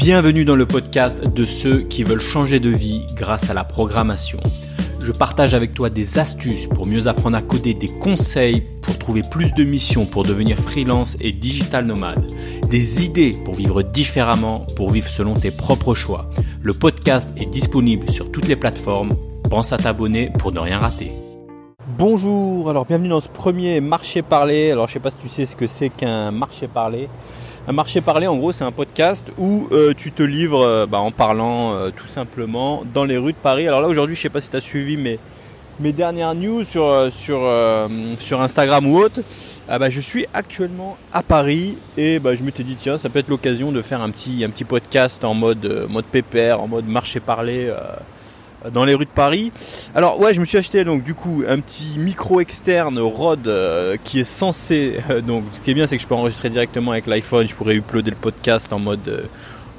Bienvenue dans le podcast de ceux qui veulent changer de vie grâce à la programmation. Je partage avec toi des astuces pour mieux apprendre à coder, des conseils pour trouver plus de missions pour devenir freelance et digital nomade, des idées pour vivre différemment, pour vivre selon tes propres choix. Le podcast est disponible sur toutes les plateformes. Pense à t'abonner pour ne rien rater. Bonjour, alors bienvenue dans ce premier marché parlé. Alors je sais pas si tu sais ce que c'est qu'un marché parlé. Un marché parlé, en gros, c'est un podcast où euh, tu te livres euh, bah, en parlant euh, tout simplement dans les rues de Paris. Alors là, aujourd'hui, je sais pas si tu as suivi mes, dernières news sur, Instagram ou autre. Ah, bah, je suis actuellement à Paris et bah, je me suis dit, tiens, ça peut être l'occasion de faire un petit, un petit podcast en mode, mode pépère, en mode marché parlé dans les rues de Paris. Alors ouais, je me suis acheté donc du coup un petit micro externe Rode euh, qui est censé euh, donc ce qui est bien c'est que je peux enregistrer directement avec l'iPhone, je pourrais uploader le podcast en mode euh,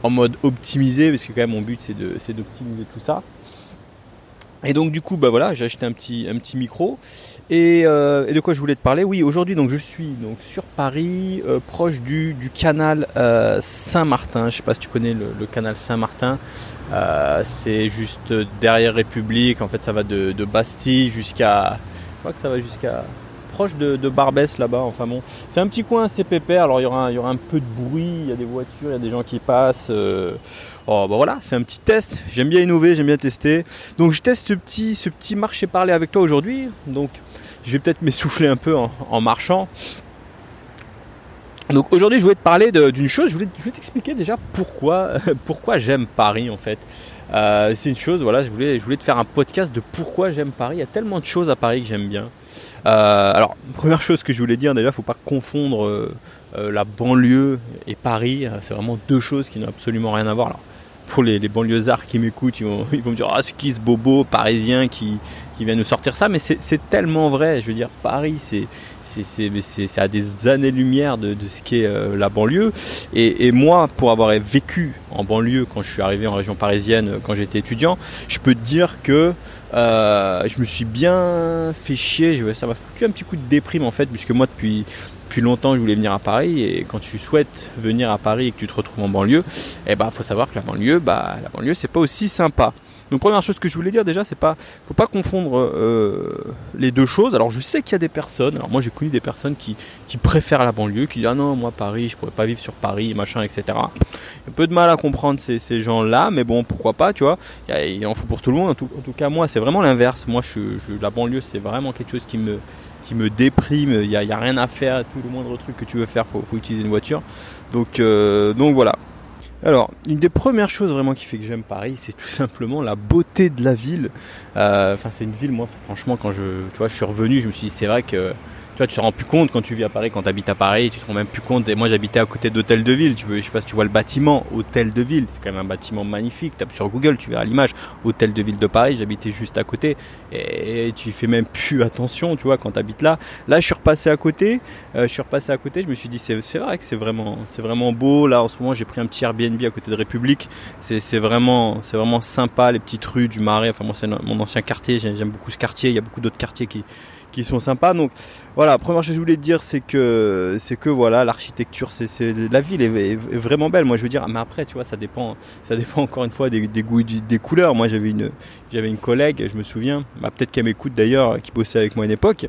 en mode optimisé parce que quand même mon but c'est de c'est d'optimiser tout ça. Et donc du coup bah voilà, j'ai acheté un petit un petit micro et, de quoi je voulais te parler? Oui, aujourd'hui donc je suis donc sur Paris, proche du, du canal Saint-Martin. Je sais pas si tu connais le, le canal Saint-Martin. Euh, c'est juste derrière République. En fait, ça va de, Bastille jusqu'à. Je crois que ça va jusqu'à proche de, Barbès là-bas. Enfin bon, c'est un petit coin assez pépère. Alors il y aura, il y aura un peu de bruit. Il y a des voitures, il y a des gens qui passent. Oh bah voilà, c'est un petit test. J'aime bien innover, j'aime bien tester. Donc je teste ce petit, marché parler avec toi aujourd'hui. Donc je vais peut-être m'essouffler un peu en marchant. Donc aujourd'hui je voulais te parler d'une chose, je voulais, t'expliquer déjà pourquoi, j'aime Paris en fait. Euh, c'est une chose, voilà, je voulais, je voulais te faire un podcast de pourquoi j'aime Paris. Il y a tellement de choses à Paris que j'aime bien. Euh, alors, première chose que je voulais dire, déjà, faut pas confondre euh, la banlieue et Paris. C'est vraiment deux choses qui n'ont absolument rien à voir. Alors, pour les, les banlieusards qui m'écoutent, ils vont, me dire Ah, c'est qui ce bobo parisien qui, vient nous sortir ça? Mais c'est tellement vrai. Je veux dire, Paris, c'est c'est à des années-lumière de, ce qu'est euh, la banlieue. Et, moi, pour avoir vécu en banlieue quand je suis arrivé en région parisienne, euh, quand j'étais étudiant, je peux te dire que euh, je me suis bien fait chier. Ça m'a foutu un petit coup de déprime en fait, puisque moi, depuis, depuis longtemps, je voulais venir à Paris. Et quand tu souhaites venir à Paris et que tu te retrouves en banlieue, eh ben, faut savoir que la banlieue, bah, la banlieue, c'est pas aussi sympa. Donc première chose que je voulais dire déjà, c'est pas, faut pas confondre euh, les deux choses. Alors je sais qu'il y a des personnes, alors moi j'ai connu des personnes qui, préfèrent la banlieue, qui disent ah non moi Paris, je pourrais pas vivre sur Paris, machin, etc. Il y a un peu de mal à comprendre ces, gens-là, mais bon pourquoi pas, tu vois. Il, en faut pour tout le monde. En tout, cas moi c'est vraiment l'inverse. Moi je, la banlieue c'est vraiment quelque chose qui me me déprime. Il n'y a, rien à faire. Tout le moindre truc que tu veux faire, faut, faut utiliser une voiture. Donc euh, donc voilà. Alors, une des premières choses vraiment qui fait que j'aime Paris, c'est tout simplement la beauté de la ville. Euh, enfin, c'est une ville, moi, franchement, quand je, tu vois, je suis revenu, je me suis dit, c'est vrai que vois, tu te rends plus compte quand tu vis à Paris, quand tu habites à Paris, tu te rends même plus compte. Et moi, j'habitais à côté d'Hôtel de Ville. Tu peux, sais pas si tu vois le bâtiment, Hôtel de Ville. C'est quand même un bâtiment magnifique. Tape sur Google, tu verras l'image. Hôtel de Ville de Paris. J'habitais juste à côté. Et tu fais même plus attention, tu vois, quand tu habites là. Là, je suis repassé à côté. Euh, je suis repassé à côté. Je me suis dit, c'est vrai que c'est vraiment, vraiment beau. Là, en ce moment, j'ai pris un petit Airbnb à côté de République. C'est vraiment, c'est vraiment sympa, les petites rues du Marais. Enfin, moi, c'est mon ancien quartier. J'aime beaucoup ce quartier. Il y a beaucoup d'autres quartiers qui qui sont sympas. Donc voilà, première chose que je voulais dire, c'est que c'est que voilà, l'architecture, c'est la ville est, vraiment belle. Moi, je veux dire, mais après, tu vois, ça dépend, ça dépend encore une fois des, goûts, des couleurs. Moi, j'avais une, j'avais une collègue, je me souviens, bah, peut-être qu'elle m'écoute d'ailleurs, qui bossait avec moi à une époque.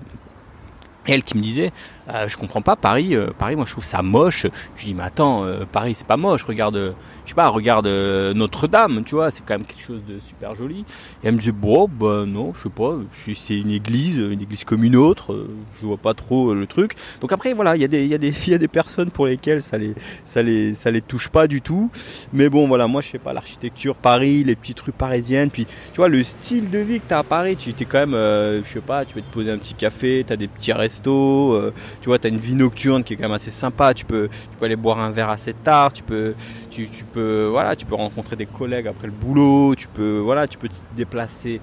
Elle qui me disait, euh, je comprends pas Paris, euh, Paris, moi je trouve ça moche. Je dis mais attends, euh, Paris c'est pas moche. Regarde, je sais pas, regarde Notre-Dame, tu vois, c'est quand même quelque chose de super joli. Et elle me disait bon, bah non, je sais pas, c'est une église, une église comme une autre. je vois pas trop le truc. Donc après voilà, il y a des, il y a des, il y a des personnes pour lesquelles ça les, ça les, ça les touche pas du tout. Mais bon voilà, moi je sais pas l'architecture, Paris, les petites rues parisiennes, puis tu vois le style de vie que t'as à Paris, tu es quand même, je sais pas, tu peux te poser un petit café, t'as des petits restos tu vois, tu as une vie nocturne qui est quand même assez sympa, tu peux, tu peux aller boire un verre assez tard, tu peux, tu, tu, peux, voilà, tu peux rencontrer des collègues après le boulot, tu peux, voilà, tu peux te déplacer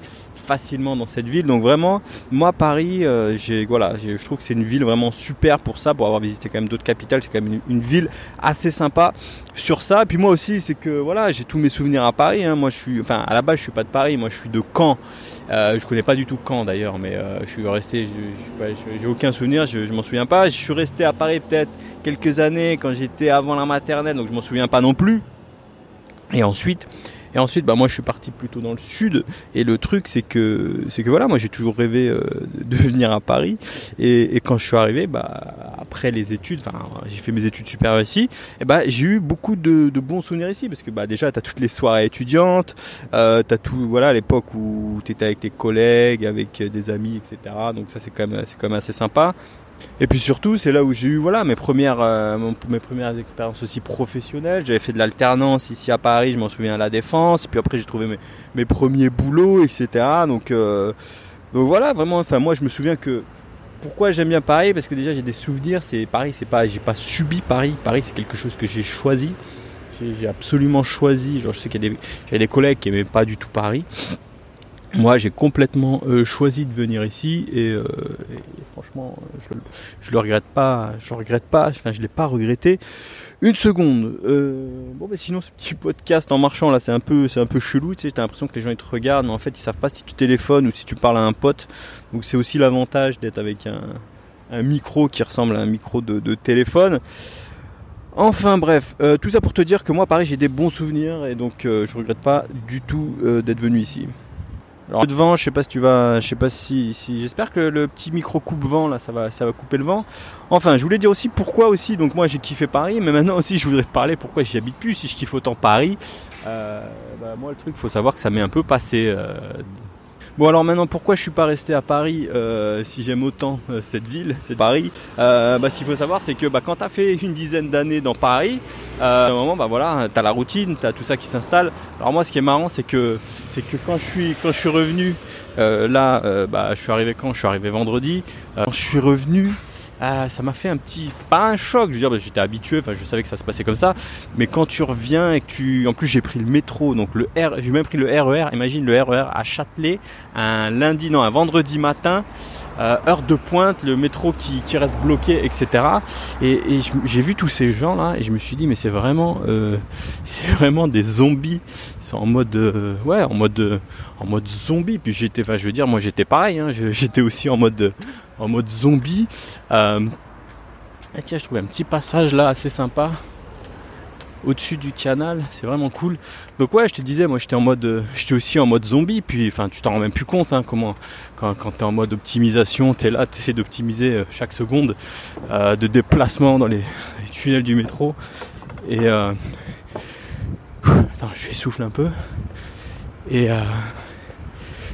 facilement dans cette ville. Donc vraiment, moi Paris, euh, j'ai, voilà, je trouve que c'est une ville vraiment super pour ça, pour avoir visité quand même d'autres capitales, c'est quand même une, ville assez sympa sur ça. Et puis moi aussi, c'est que voilà, j'ai tous mes souvenirs à Paris. Hein. Moi, je suis, enfin, à la base, je suis pas de Paris, moi, je suis de Caen. Euh, je connais pas du tout Caen d'ailleurs, mais euh, je suis resté, j'ai aucun souvenir, je, je m'en souviens Je suis resté à Paris peut-être quelques années quand j'étais avant la maternelle, donc je m'en souviens pas non plus. Et ensuite, et ensuite, bah moi, je suis parti plutôt dans le sud. Et le truc, c'est que, c'est que voilà, moi, j'ai toujours rêvé euh, de venir à Paris. Et, quand je suis arrivé, bah après les études, enfin, j'ai fait mes études supérieures ici. Et bah j'ai eu beaucoup de, bons souvenirs ici parce que bah déjà, t'as toutes les soirées étudiantes, euh, t'as tout, voilà, l'époque où t'étais avec tes collègues, avec des amis, etc. Donc ça, c'est quand même, c'est quand même assez sympa. Et puis surtout, c'est là où j'ai eu voilà mes premières euh, mes premières expériences aussi professionnelles. J'avais fait de l'alternance ici à Paris, je m'en souviens à la Défense. Puis après, j'ai trouvé mes, mes, premiers boulots, etc. Donc euh, donc voilà, vraiment. Enfin, moi, je me souviens que pourquoi j'aime bien Paris parce que déjà j'ai des souvenirs. C'est Paris, c'est pas j'ai pas subi Paris. Paris, c'est quelque chose que j'ai choisi. J'ai absolument choisi. Genre, je sais qu'il y a des des collègues qui aimaient pas du tout Paris moi j'ai complètement euh, choisi de venir ici et, euh, franchement je, je, le regrette pas je le regrette pas enfin je l'ai pas regretté. Une seconde euh, bon mais sinon ce petit podcast en marchant là c'est un peu c'est un peu chelou tu sais t'as l'impression que les gens ils te regardent mais en fait ils savent pas si tu téléphones ou si tu parles à un pote. Donc c'est aussi l'avantage d'être avec un, micro qui ressemble à un micro de, téléphone. Enfin bref, euh, tout ça pour te dire que moi pareil j'ai des bons souvenirs et donc euh, je regrette pas du tout euh, d'être venu ici. Alors de vent, je sais pas si tu vas, je sais pas si, si j'espère que le petit micro coupe vent là, ça va, ça va couper le vent. Enfin, je voulais dire aussi pourquoi aussi. Donc moi j'ai kiffé Paris, mais maintenant aussi je voudrais te parler pourquoi j'y habite plus. Si je kiffe autant Paris, euh, bah, moi le truc, faut savoir que ça m'est un peu passé. Euh, Bon alors maintenant pourquoi je suis pas resté à Paris euh, si j'aime autant euh, cette ville, c'est Paris? Euh, bah, Ce qu'il faut savoir c'est que bah, quand tu as fait une dizaine d'années dans Paris, à un moment bah voilà, tu as la routine, tu as tout ça qui s'installe. Alors moi ce qui est marrant c'est que c'est que quand je suis quand je suis revenu là bah, je suis arrivé quand? Je suis arrivé vendredi. quand je suis revenu ah, ça m'a fait un petit, pas un choc, je veux dire, j'étais habitué, enfin je savais que ça se passait comme ça, mais quand tu reviens et que tu, en plus j'ai pris le métro, donc le R, j'ai même pris le RER, imagine le RER à Châtelet, un lundi, non, un vendredi matin, euh, heure de pointe, le métro qui, qui reste bloqué, etc. Et, et j'ai vu tous ces gens là et je me suis dit mais c'est vraiment, euh, c'est vraiment des zombies. Ils sont en mode, euh, ouais, en mode, en mode zombie. Puis j'étais, enfin je veux dire, moi j'étais pareil, hein, j'étais aussi en mode, en mode zombie. Euh, et tiens, je trouvais un petit passage là assez sympa au-dessus du canal, c'est vraiment cool. Donc ouais, je te disais, moi j'étais en mode, euh, j'étais aussi en mode zombie, puis enfin tu t'en rends même plus compte, hein, comment quand, quand t'es en mode optimisation, t'es là, t'essaies d'optimiser euh, chaque seconde de déplacement dans les, tunnels du métro. Et attends, je souffle un peu. Et, euh,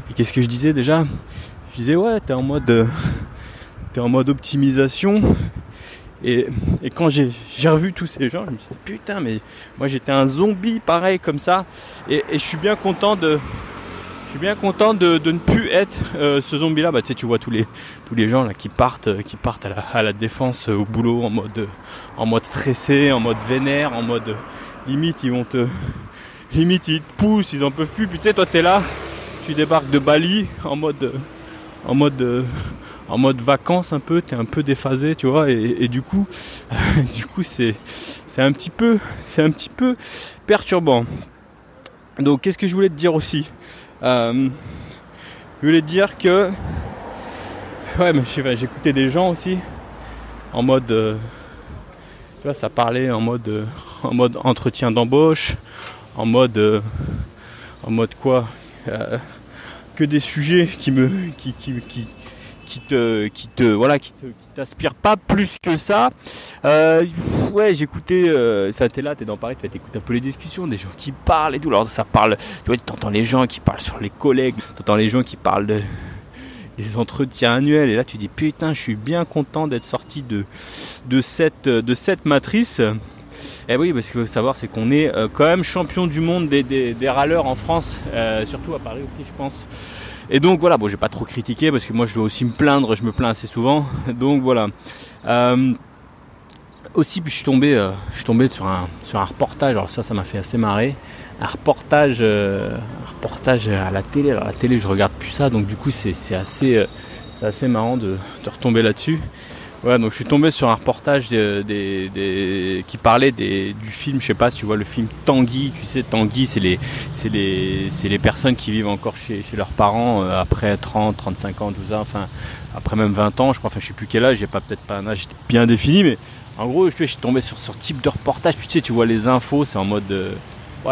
et qu'est-ce que je disais déjà? Je disais ouais, t'es en mode, en mode optimisation. Et, et, quand j'ai revu tous ces gens, je me suis dit putain, mais moi j'étais un zombie pareil comme ça. Et, je suis bien content de, je suis bien content de, ne plus être euh, ce zombie-là. Bah tu sais, tu vois tous les tous les gens là qui partent, qui partent à la, défense, au boulot en mode en mode stressé, en mode vénère, en mode limite ils vont te limite ils te poussent, ils en peuvent plus. Puis tu sais, toi t'es là, tu débarques de Bali en mode en mode en mode vacances un peu, t'es un peu déphasé, tu vois, et, du coup, du coup c'est c'est un petit peu c'est un petit peu perturbant. Donc qu'est-ce que je voulais te dire aussi? Euh, Je voulais te dire que ouais, mais j'écoutais des gens aussi en mode euh, tu vois, ça parlait en mode euh, en mode entretien d'embauche, en mode en mode quoi? Que des sujets qui me qui, qui qui te qui te voilà qui te pas plus que ça. Euh, ouais j'écoutais euh, ça t'es là t'es dans Paris t'écoutes un peu les discussions des gens qui parlent et tout. Alors ça parle tu vois t'entends les gens qui parlent sur les collègues t'entends les gens qui parlent de des entretiens annuels. Et là tu dis putain je suis bien content d'être sorti de de cette de cette matrice. Eh oui, parce qu'il faut savoir, c'est qu'on est euh, quand même champion du monde des, des, des râleurs en France, euh, surtout à Paris aussi, je pense. Et donc voilà, bon, j'ai pas trop critiqué parce que moi je dois aussi me plaindre, je me plains assez souvent. Donc voilà. Euh, aussi, je suis tombé, euh, je suis tombé sur un sur un reportage. Alors ça, ça m'a fait assez marrer. Un reportage, euh, reportage à la télé. Alors la télé, je regarde plus ça, donc du coup, c'est assez assez marrant de, de retomber là-dessus. Ouais, donc je suis tombé sur un reportage des, qui parlait du film, je sais pas si tu vois le film Tanguy, tu sais Tanguy c'est les, les, les personnes qui vivent encore chez, chez leurs parents euh, après 30, 35 ans, 12 ans, enfin après même 20 ans, je crois, enfin je sais plus quel âge, j'ai pas peut-être pas un âge bien défini, mais en gros je, suis tombé sur ce type de reportage, tu sais tu vois les infos, c'est en mode... Euh,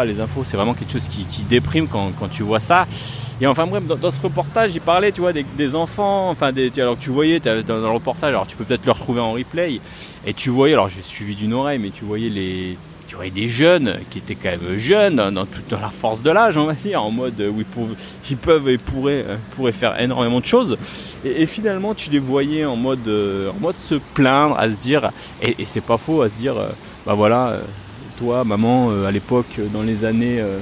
les infos, c'est vraiment quelque chose qui, déprime quand, tu vois ça. Et enfin bref, dans, ce reportage, il parlait, tu vois, des, enfants, enfin, des, alors que tu voyais dans, dans, le reportage, alors tu peux peut-être le retrouver en replay, et tu voyais, alors j'ai suivi d'une oreille, mais tu voyais les, tu voyais des jeunes qui étaient quand même jeunes, dans toute la force de l'âge, on va dire, en mode où ils, peuvent, et pourraient, pourraient, faire énormément de choses. Et, finalement, tu les voyais en mode, en mode se plaindre, à se dire, et, c'est pas faux, à se dire, bah voilà, toi, maman, euh, à l'époque, dans les années 60, euh,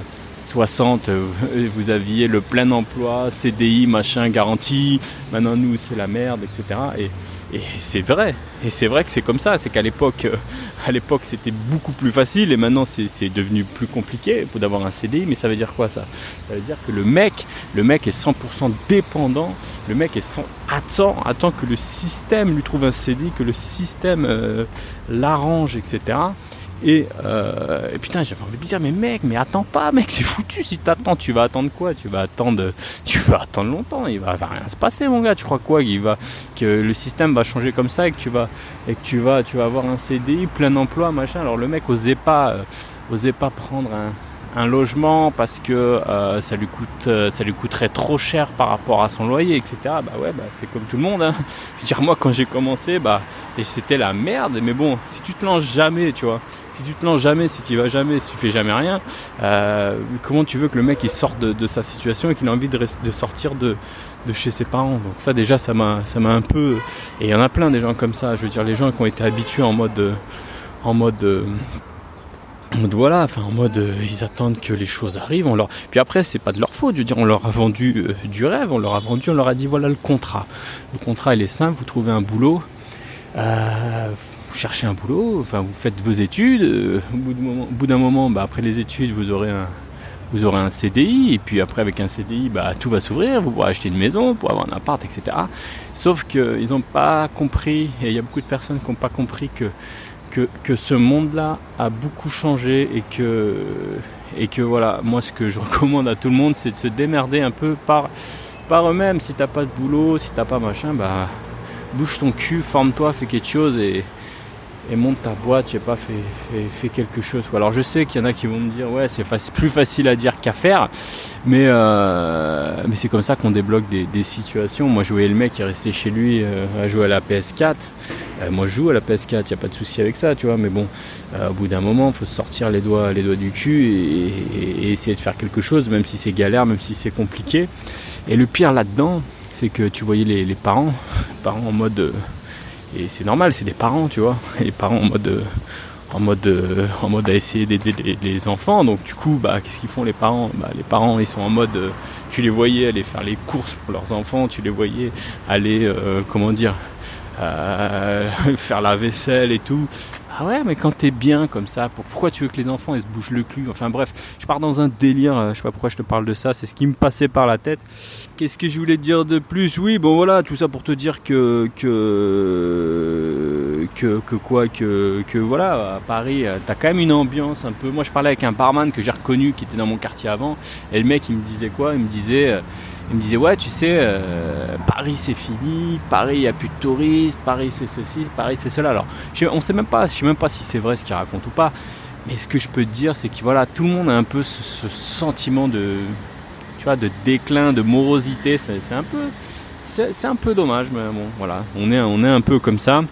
euh, vous aviez le plein emploi, CDI, machin, garantie. Maintenant, nous, c'est la merde, etc. Et, c'est vrai. Et c'est vrai que c'est comme ça. C'est qu'à l'époque, à l'époque, c'était beaucoup plus facile et maintenant, c'est devenu plus compliqué d'avoir un CDI. Mais ça veut dire quoi ça? Ça veut dire que le mec, le mec est 100% dépendant. Le mec est attend, attend que le système lui trouve un CDI, que le système l'arrange, etc. Euh, et, putain, j'avais envie de lui dire, mais mec, mais attends pas, mec, c'est foutu. Si t'attends, tu vas attendre quoi? Tu vas attendre, tu vas attendre longtemps. Il va, rien se passer, mon gars. Tu crois quoi va, que le système va changer comme ça et que tu vas, et que tu vas, tu vas avoir un CDI, plein emploi, machin. Alors le mec pas, euh, osait pas prendre un, logement parce que euh, ça lui coûte ça lui coûterait trop cher par rapport à son loyer etc bah ouais bah c'est comme tout le monde hein. je veux dire moi quand j'ai commencé bah c'était la merde mais bon si tu te lances jamais tu vois si tu te lances jamais, si tu vas jamais, si tu fais jamais rien, euh, comment tu veux que le mec il sorte de, sa situation et qu'il ait envie de, sortir de, de, chez ses parents? Donc ça déjà ça m'a ça m'a un peu et il y en a plein des gens comme ça. Je veux dire les gens qui ont été habitués en mode en mode voilà, enfin en mode ils attendent que les choses arrivent. Puis après c'est pas de leur faute, je veux dire on leur a vendu euh, du rêve, on leur a vendu, on leur a dit voilà le contrat. Le contrat il est simple, vous trouvez un boulot. Euh, vous cherchez un boulot, enfin vous faites vos études, euh, au bout d'un moment, bah, après les études, vous aurez un, vous aurez un CDI, et puis après avec un CDI, bah, tout va s'ouvrir, vous pourrez acheter une maison, pour avoir un appart, etc. Sauf qu'ils n'ont pas compris, et il y a beaucoup de personnes qui n'ont pas compris que, que, que ce monde-là a beaucoup changé et que, et que voilà, moi ce que je recommande à tout le monde, c'est de se démerder un peu par, par eux-mêmes. Si t'as pas de boulot, si t'as pas machin, bah bouge ton cul, forme-toi, fais quelque chose et, et monte ta boîte, je sais pas, fais, quelque chose. Alors je sais qu'il y en a qui vont me dire ouais c'est plus facile à dire qu'à faire, mais, euh, mais c'est comme ça qu'on débloque des, situations. Moi je voyais le mec qui restait chez lui euh, à jouer à la PS4. Euh, moi je joue à la PS4, il n'y a pas de souci avec ça, tu vois, mais bon, au bout d'un moment, il faut sortir les doigts, les doigts du cul et, essayer de faire quelque chose, même si c'est galère, même si c'est compliqué. Et le pire là-dedans, c'est que tu voyais les, les parents, les parents en mode et c'est normal, c'est des parents, tu vois. Les parents en mode, en mode, en mode à essayer d'aider les, enfants. Donc du coup, bah, qu'est-ce qu'ils font les parents? Bah, Les parents, ils sont en mode, tu les voyais aller faire les courses pour leurs enfants, tu les voyais aller, euh, comment dire, euh, faire la vaisselle et tout. Ah ouais, mais quand t'es bien comme ça, pourquoi tu veux que les enfants ils se bougent le cul? Enfin bref, je pars dans un délire, euh, je sais pas pourquoi je te parle de ça, c'est ce qui me passait par la tête. Qu'est-ce que je voulais dire de plus? Oui, bon voilà, tout ça pour te dire que que que, que quoi que, que voilà, à Paris, euh, t'as quand même une ambiance un peu. Moi je parlais avec un barman que j'ai reconnu qui était dans mon quartier avant, et le mec il me disait quoi? Il me disait euh, il me disait ouais tu sais euh, Paris c'est fini, Paris il n'y a plus de touristes, Paris c'est ceci, Paris c'est cela. Alors je, on sait même pas, je sais même pas si c'est vrai ce qu'il raconte ou pas. Mais ce que je peux te dire c'est que voilà tout le monde a un peu ce, sentiment de tu vois de déclin, de morosité. C'est un peu c'est un peu dommage mais bon voilà on est on est un peu comme ça.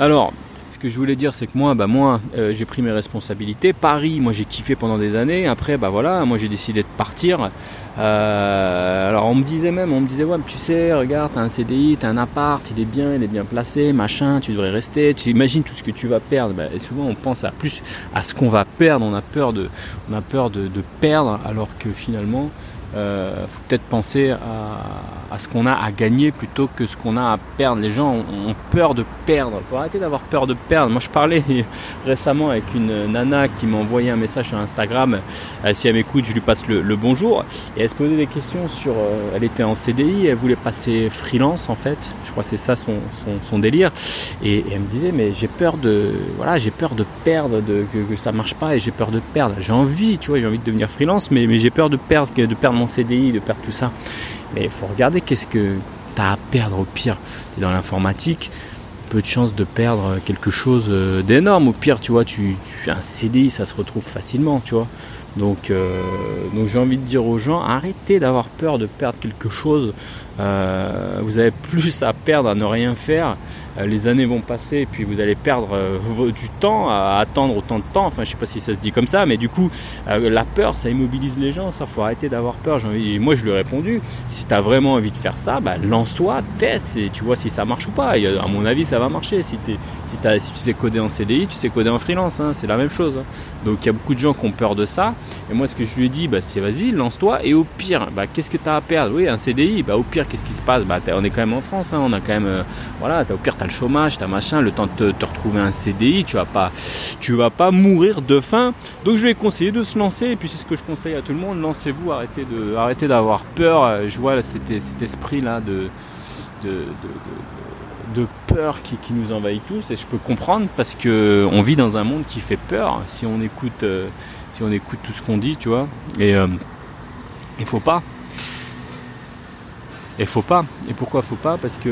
Alors ce que je voulais dire, c'est que moi, bah moi, euh, j'ai pris mes responsabilités. Paris, moi, j'ai kiffé pendant des années. Après, bah voilà, moi, j'ai décidé de partir. Euh, alors on me disait même, on me disait ouais, tu sais, regarde, t'as un CDI, t'as un appart, il est bien, il est bien placé, machin, tu devrais rester. Tu imagines tout ce que tu vas perdre. Bah, et souvent on pense à plus à ce qu'on va perdre. On a peur de, on a peur de, perdre, alors que finalement, euh, faut peut-être penser à, ce qu'on a à gagner plutôt que ce qu'on a à perdre. Les gens ont, peur de perdre. Faut arrêter d'avoir peur de perdre. Moi, je parlais récemment avec une nana qui m'a envoyé un message sur Instagram. Euh, si elle m'écoute, je lui passe le, bonjour. Elle se posait des questions sur. Euh, elle était en CDI, elle voulait passer freelance en fait. Je crois que c'est ça son, son, délire. Et, elle me disait, mais j'ai peur de. Voilà, j'ai peur de perdre, de, que, que ça marche pas et j'ai peur de perdre. J'ai envie, tu vois, j'ai envie de devenir freelance, mais, mais j'ai peur de perdre, de perdre mon CDI, de perdre tout ça. Mais il faut regarder qu'est-ce que tu as à perdre au pire. Dans l'informatique, peu de chances de perdre quelque chose d'énorme. Au pire, tu vois, tu, tu un CDI, ça se retrouve facilement, tu vois. Donc, donc j'ai envie de dire aux gens, arrêtez d'avoir peur de perdre quelque chose. vous avez plus à perdre à ne rien faire. les années vont passer puis vous allez perdre du temps à attendre autant de temps. Enfin, je sais pas si ça se dit comme ça, mais du coup, la peur, ça immobilise les gens. Ça, faut arrêter d'avoir peur. Moi, je lui ai répondu, si tu as vraiment envie de faire ça, bah, lance-toi, teste et tu vois si ça marche ou pas. À mon avis, ça va marcher. Si, si, si, tu sais coder en CDI, tu sais coder en freelance. Hein, c'est la même chose. Donc, il y a beaucoup de gens qui ont peur de ça. Et moi, ce que je lui ai dit, bah, c'est vas-y, lance-toi. Et au pire, bah, qu'est-ce que tu as à perdre? Oui, un CDI. Bah, au pire, qu'est-ce qui se passe? Bah, On est quand même en France. Hein, on a quand même, euh, voilà, au pire, tu as le chômage, tu as machin, le temps de te, retrouver un CDI. Tu vas pas, tu vas pas mourir de faim. Donc, je lui ai conseillé de se lancer. Et puis, c'est ce que je conseille à tout le monde. Lancez-vous, arrêtez de, arrêtez d'avoir peur. Je vois cet, cet esprit-là de, de, de, peur qui, nous envahit tous. Et je peux comprendre parce que on vit dans un monde qui fait peur si on écoute, euh, si on écoute tout ce qu'on dit, tu vois. Et euh, il faut pas. Et faut pas. Et pourquoi faut pas? Parce que,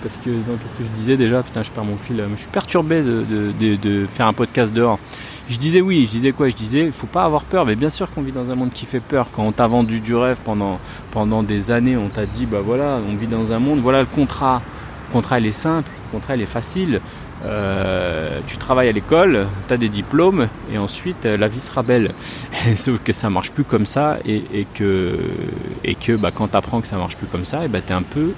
parce que, qu'est-ce que je disais déjà Putain, je perds mon fil. Je suis perturbé de, de faire un podcast dehors. Je disais oui, je disais quoi? Je disais, il faut pas avoir peur, mais bien sûr qu'on vit dans un monde qui fait peur. Quand on t'a vendu du rêve pendant, pendant des années, on t'a dit, bah voilà, on vit dans un monde, voilà le contrat. Le contrat, il est simple, le contrat, il est facile. Euh, tu travailles à l'école, tu as des diplômes et ensuite euh, la vie sera belle. Sauf que ça marche plus comme ça et, que, et que bah, quand tu apprends que ça marche plus comme ça, bah, tu es un peu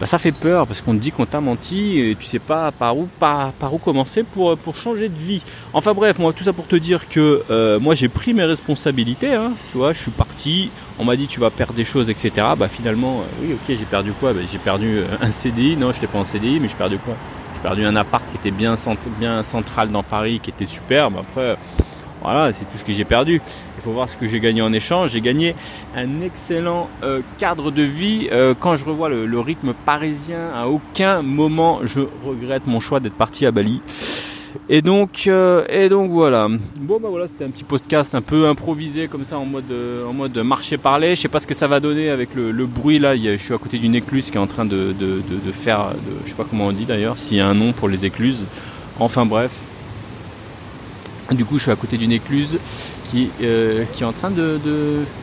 bah, ça fait peur parce qu'on te dit qu'on t'a menti et tu sais pas par où, par, par où commencer pour, pour changer de vie. Enfin bref, moi tout ça pour te dire que euh, moi j'ai pris mes responsabilités, hein, tu vois, je suis parti, on m'a dit tu vas perdre des choses, etc. Bah finalement, euh, oui ok j'ai perdu quoi? Bah, J'ai perdu euh, un CDI, non je n'étais pas en CDI, mais j'ai perdu quoi? J'ai perdu un appart qui était bien, bien central dans Paris, qui était superbe. Après, voilà, c'est tout ce que j'ai perdu. Il faut voir ce que j'ai gagné en échange. J'ai gagné un excellent euh, cadre de vie. Euh, quand je revois le, rythme parisien, à aucun moment je regrette mon choix d'être parti à Bali. Et donc, euh, et donc voilà. Bon bah voilà, c'était un petit podcast un peu improvisé comme ça en mode, en mode marché parler. Je sais pas ce que ça va donner avec le, bruit là. je suis à côté d'une écluse qui est en train de, de, de faire, je sais pas comment on dit d'ailleurs, s'il y a un nom pour les écluses. Enfin bref, du coup, je suis à côté d'une écluse qui, euh, qui est en train de.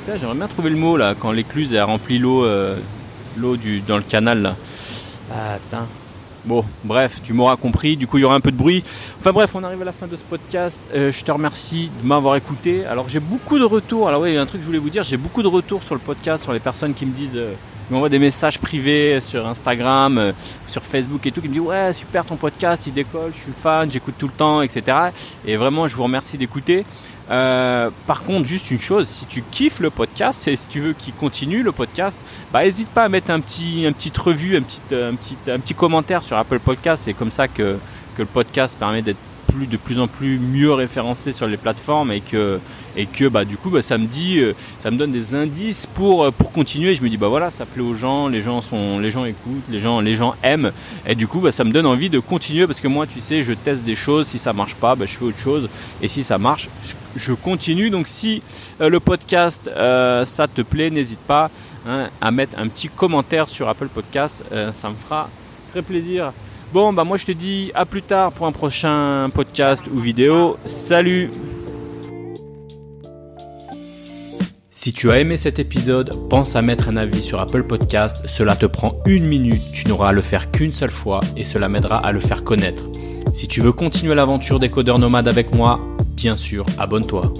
J'aimerais bien trouver le mot là, quand l'écluse a rempli l'eau euh, l'eau dans le canal là. Ah, putain. Bon, bref, tu m'auras compris. Du coup, il y aura un peu de bruit. Enfin bref, on arrive à la fin de ce podcast. Euh, je te remercie de m'avoir écouté. Alors, j'ai beaucoup de retours. Alors, oui, il y a un truc que je voulais vous dire. J'ai beaucoup de retours sur le podcast, sur les personnes qui me disent m'envoie des messages privés sur Instagram, euh, sur Facebook et tout, qui me dit ouais super ton podcast, il décolle, je suis fan, j'écoute tout le temps, etc. Et vraiment je vous remercie d'écouter. Euh, par contre, juste une chose, si tu kiffes le podcast et si tu veux qu'il continue le podcast, bah n'hésite pas à mettre un petit, un petit revue, un petit, un petit, un petit commentaire sur Apple Podcast. C'est comme ça que, que le podcast permet d'être de plus en plus mieux référencé sur les plateformes et que, et que bah, du coup bah, ça me dit, euh, ça me donne des indices pour, euh, pour continuer. Je me dis bah voilà, ça plaît aux gens, les gens sont, les gens écoutent, les gens, les gens aiment et du coup bah, ça me donne envie de continuer parce que moi tu sais je teste des choses, si ça marche pas bah, je fais autre chose et si ça marche je continue. Donc si euh, le podcast ça te plaît, n'hésite pas hein, à mettre un petit commentaire sur Apple Podcast, ça me fera très plaisir. Bon, bah moi je te dis à plus tard pour un prochain podcast ou vidéo. Salut Si tu as aimé cet épisode, pense à mettre un avis sur Apple Podcast. Cela te prend une minute, tu n'auras à le faire qu'une seule fois et cela m'aidera à le faire connaître. Si tu veux continuer l'aventure des codeurs nomades avec moi, bien sûr, abonne-toi.